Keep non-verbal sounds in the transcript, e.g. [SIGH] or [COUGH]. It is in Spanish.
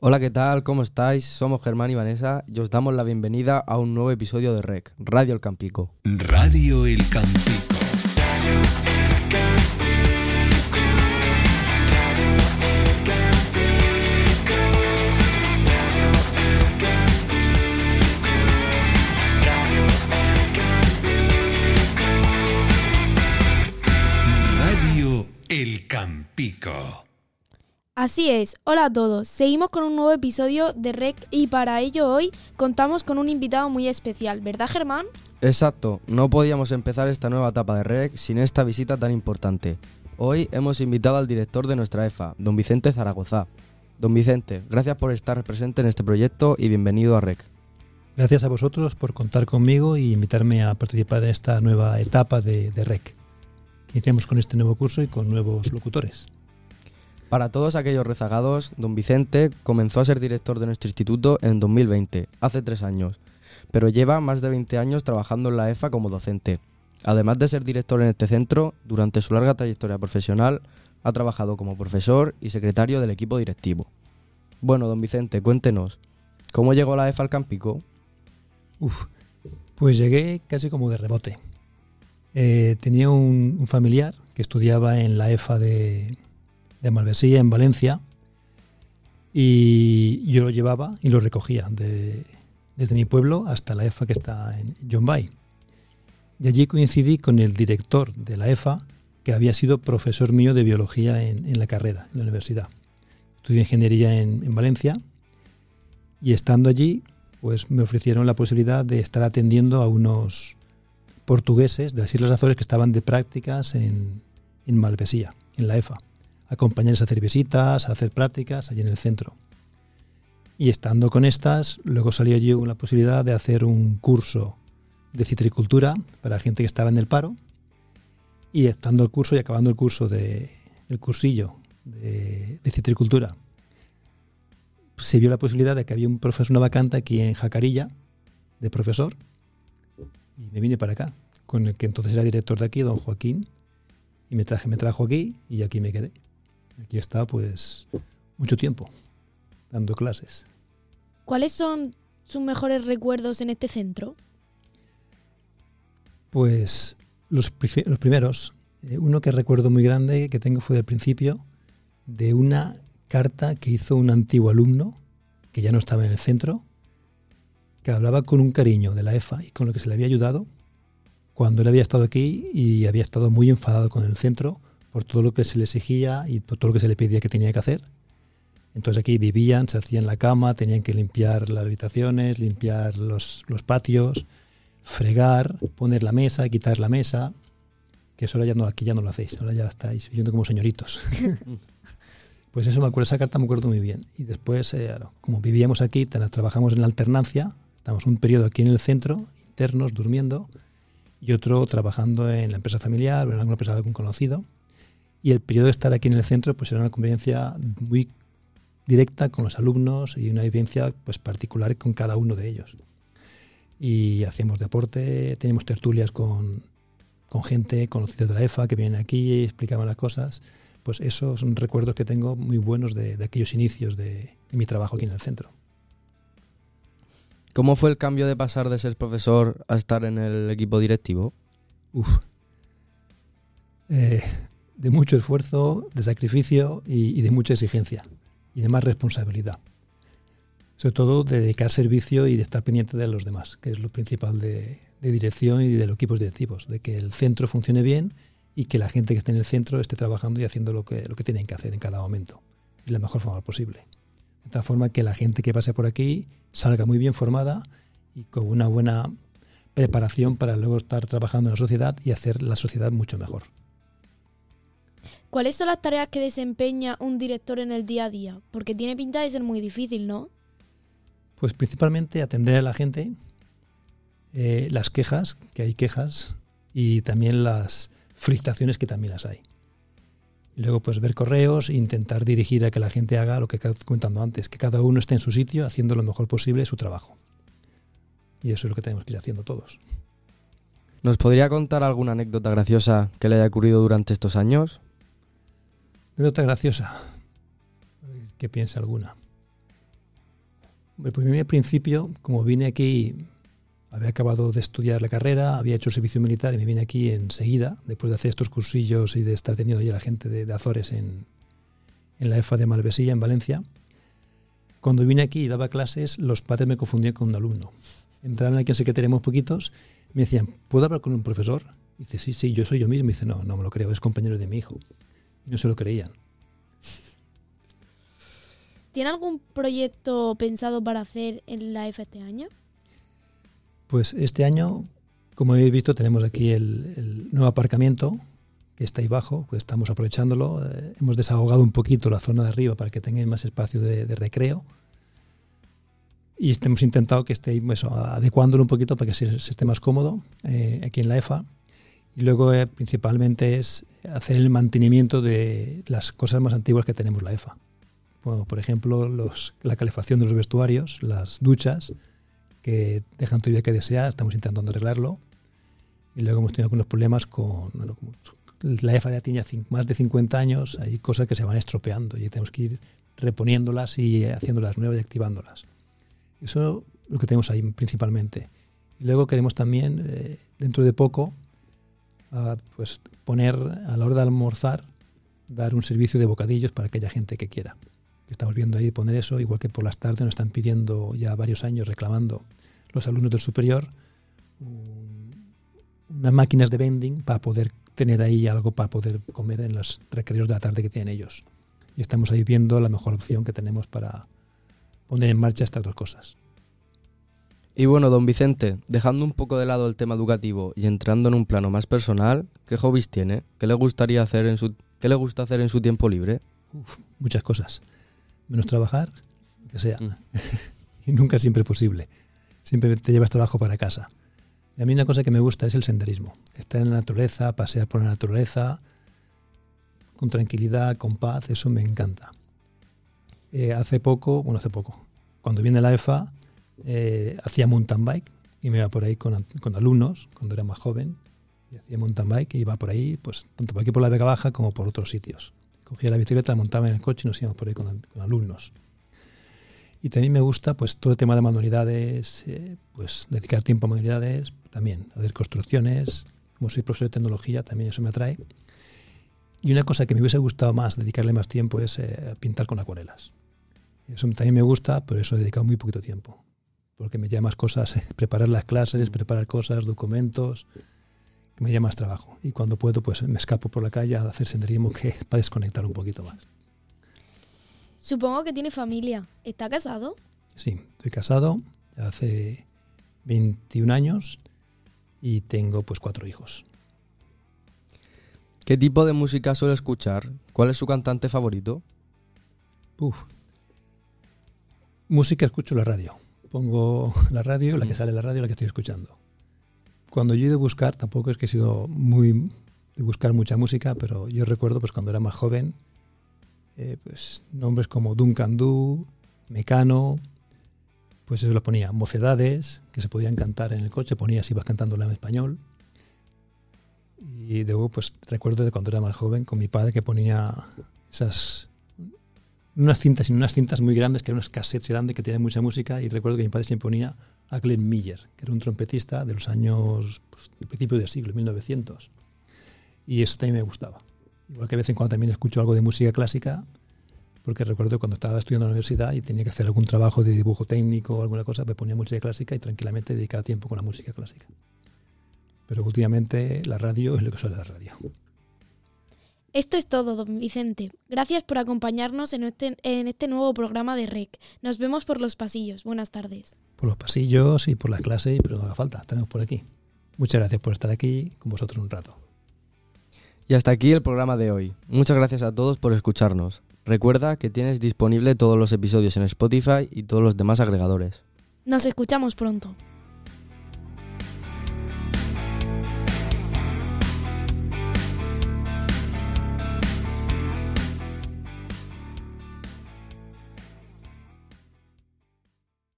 Hola, ¿qué tal? ¿Cómo estáis? Somos Germán y Vanessa y os damos la bienvenida a un nuevo episodio de REC, Radio El Campico. Radio El Campico. Así es, hola a todos. Seguimos con un nuevo episodio de REC y para ello hoy contamos con un invitado muy especial, ¿verdad Germán? Exacto, no podíamos empezar esta nueva etapa de REC sin esta visita tan importante. Hoy hemos invitado al director de nuestra EFA, don Vicente Zaragoza. Don Vicente, gracias por estar presente en este proyecto y bienvenido a REC. Gracias a vosotros por contar conmigo y invitarme a participar en esta nueva etapa de, de REC. Iniciamos con este nuevo curso y con nuevos locutores. Para todos aquellos rezagados, don Vicente comenzó a ser director de nuestro instituto en 2020, hace tres años, pero lleva más de 20 años trabajando en la EFA como docente. Además de ser director en este centro, durante su larga trayectoria profesional ha trabajado como profesor y secretario del equipo directivo. Bueno, don Vicente, cuéntenos, ¿cómo llegó la EFA al Campico? Uf, pues llegué casi como de rebote. Eh, tenía un, un, familiar que estudiaba en la EFA de, de Malvesía, en Valencia, y yo lo llevaba y lo recogía de, desde mi pueblo hasta la EFA que está en John Bay. Y allí coincidí con el director de la EFA, que había sido profesor mío de biología en, la carrera, en la universidad. Estudié ingeniería en, en Valencia y estando allí, pues me ofrecieron la posibilidad de estar atendiendo a unos portugueses de las Islas Azores que estaban de prácticas en, en Malvesía, en la EFA. Acompañarles a hacer visitas, a hacer prácticas allí en el centro. Y estando con estas, luego salió allí la posibilidad de hacer un curso de citricultura para gente que estaba en el paro. Y estando el curso y acabando el curso de el cursillo de, citricultura, se vio la posibilidad de que había un profesor, una vacante aquí en Jacarilla, de profesor, y me vine para acá, con el que entonces era director de aquí, don Joaquín, y me, traje, me trajo aquí y aquí me quedé. Aquí estado pues mucho tiempo dando clases. ¿Cuáles son sus mejores recuerdos en este centro? Pues los, los primeros, eh, uno que recuerdo muy grande que tengo fue del principio, de una carta que hizo un antiguo alumno, que ya no estaba en el centro, que hablaba con un cariño de la EFA y con lo que se le había ayudado cuando él había estado aquí y había estado muy enfadado con el centro por todo lo que se le exigía y por todo lo que se le pedía que tenía que hacer. Entonces aquí vivían, se hacían la cama, tenían que limpiar las habitaciones, limpiar los, los patios, fregar, poner la mesa, quitar la mesa, que eso ahora ya no, aquí ya no lo hacéis, ahora ya estáis viviendo como señoritos. [LAUGHS] pues eso me acuerdo, esa carta me acuerdo muy bien. Y después, eh, como vivíamos aquí, trabajamos en la alternancia, estamos un periodo aquí en el centro, internos, durmiendo, y otro trabajando en la empresa familiar o en alguna empresa de algún conocido. Y el periodo de estar aquí en el centro pues era una convivencia muy directa con los alumnos y una vivencia pues particular con cada uno de ellos. Y hacíamos deporte, teníamos tertulias con, con gente conocida de la EFA que vienen aquí y explicaban las cosas. Pues esos son recuerdos que tengo muy buenos de, de aquellos inicios de, de mi trabajo aquí en el centro. ¿Cómo fue el cambio de pasar de ser profesor a estar en el equipo directivo? Uf. Eh, de mucho esfuerzo, de sacrificio y, de mucha exigencia y de más responsabilidad. Sobre todo de dedicar servicio y de estar pendiente de los demás, que es lo principal de, de dirección y de los equipos directivos, de que el centro funcione bien y que la gente que esté en el centro esté trabajando y haciendo lo que, lo que tienen que hacer en cada momento, de la mejor forma posible. De tal forma que la gente que pase por aquí salga muy bien formada y con una buena preparación para luego estar trabajando en la sociedad y hacer la sociedad mucho mejor. ¿Cuáles son las tareas que desempeña un director en el día a día? Porque tiene pinta de ser muy difícil, ¿no? Pues principalmente atender a la gente, eh, las quejas, que hay quejas, y también las felicitaciones, que también las hay. Luego, pues ver correos e intentar dirigir a que la gente haga lo que he comentando antes, que cada uno esté en su sitio haciendo lo mejor posible su trabajo. Y eso es lo que tenemos que ir haciendo todos. ¿Nos podría contar alguna anécdota graciosa que le haya ocurrido durante estos años? Anécdota graciosa. ¿Qué piensa alguna? Pues al principio, como vine aquí, había acabado de estudiar la carrera, había hecho servicio militar y me vine aquí enseguida, después de hacer estos cursillos y de estar teniendo ya la gente de, Azores en, en la EFA de Malvesilla, en Valencia. Cuando vine aquí y daba clases, los padres me confundían con un alumno. Entraban aquí en secretaría muy poquitos, me decían, ¿puedo hablar con un profesor? Y dice, sí, sí, yo soy yo mismo. Y dice, no, no me lo creo, es compañero de mi hijo. No se lo creían. ¿Tiene algún proyecto pensado para hacer en la EFA este año? Pues este año, como habéis visto, tenemos aquí el, el nuevo aparcamiento que está ahí abajo, pues estamos aprovechándolo. Eh, hemos desahogado un poquito la zona de arriba para que tengáis más espacio de, de recreo. Y este- hemos intentado que esté eso, adecuándolo un poquito para que se, se esté más cómodo eh, aquí en la EFA. Y luego, eh, principalmente, es hacer el mantenimiento de las cosas más antiguas que tenemos la EFA. Por ejemplo, la calefacción de los vestuarios, las duchas, que dejan todavía que desear, estamos intentando arreglarlo. Y luego hemos tenido algunos problemas con bueno, la EFA ya tiene más de 50 años, hay cosas que se van estropeando y tenemos que ir reponiéndolas y haciéndolas nuevas y activándolas. Eso es lo que tenemos ahí principalmente. Luego queremos también, eh, dentro de poco, ah, pues poner a la hora de almorzar, dar un servicio de bocadillos para aquella gente que quiera. Estamos viendo ahí poner eso, igual que por las tardes nos están pidiendo ya varios años reclamando los alumnos del superior un- unas máquinas de vending para poder tener ahí algo para poder comer en los recreos de la tarde que tienen ellos. Y estamos ahí viendo la mejor opción que tenemos para poner en marcha estas dos cosas. Y bueno, don Vicente, dejando un poco de lado el tema educativo y entrando en un plano más personal, ¿qué hobbies tiene? ¿Qué le gustaría hacer en su qué le gusta hacer en su tiempo libre? Uf, muchas cosas. Menos trabajar, lo que sea. Mm. [LAUGHS] y nunca siempre posible. Siempre te llevas trabajo para casa. Y a mí una cosa que me gusta es el senderismo. Estar en la naturaleza, pasear por la naturaleza, con tranquilidad, con paz, eso me encanta. Eh, hace poco, bueno, hace poco, cuando viene la EFA, eh, hacía mountain bike y me iba por ahí con, alumnos, cuando era más joven, y hacía mountain bike y iba por ahí, pues tanto por aquí por la Vega Baja como por otros sitios. Cogía la bicicleta, montaba en el coche y nos íbamos por ahí con, con alumnos. Y también me gusta pues todo el tema de manualidades, eh, pues dedicar tiempo a manualidades, también hacer construcciones, como soy profesor de tecnología, también eso me atrae. Y una cosa que me hubiese gustado más, dedicarle más tiempo, es eh, pintar con acuarelas. Eso también me gusta, pero eso he dedicado muy poquito tiempo. Porque me lleva más cosas, [LAUGHS] preparar las clases, preparar cosas, documentos, que me lleva más trabajo. Y cuando puedo, pues me escapo por la calle a hacer senderismo que [LAUGHS] para desconectar un poquito más. Supongo que tiene familia. ¿Está casado? Sí, estoy casado hace 21 años y tengo pues cuatro hijos. ¿Qué tipo de música suele escuchar? ¿Cuál es su cantante favorito? Uf. Música escucho la radio. Pongo [LAUGHS] la radio, la que sale en la radio, la que estoy escuchando. Cuando yo he ido a buscar, tampoco es que he sido muy de buscar mucha música, pero yo recuerdo pues cuando era más joven, eh, pues nombres como Duncan Du, Mecano, pues eso lo ponía. Mocedades, que se podían cantar en el coche, ponía si ibas cantándola en español. Y luego pues recuerdo de cuando era más joven con mi padre que ponía esas unas cintas, unas cintas muy grandes, que eran unos cassettes grandes que tenían mucha música, y recuerdo que mi padre siempre ponía a Glenn Miller, que era un trompetista de los años, pues, del principio del siglo, 1900. Y eso también me gustaba. Igual que de vez en cuando también escucho algo de música clásica, porque recuerdo cuando estaba estudiando en la universidad y tenía que hacer algún trabajo de dibujo técnico o alguna cosa, me ponía música clásica y tranquilamente dedicaba tiempo con la música clásica. Pero últimamente la radio es lo que suele la radio. Esto es todo, don Vicente. Gracias por acompañarnos en este, en este nuevo programa de REC. Nos vemos por los pasillos. Buenas tardes. Por los pasillos y por la clase, pero no haga falta, tenemos por aquí. Muchas gracias por estar aquí con vosotros un rato. Y hasta aquí el programa de hoy. Muchas gracias a todos por escucharnos. Recuerda que tienes disponible todos los episodios en Spotify y todos los demás agregadores. Nos escuchamos pronto.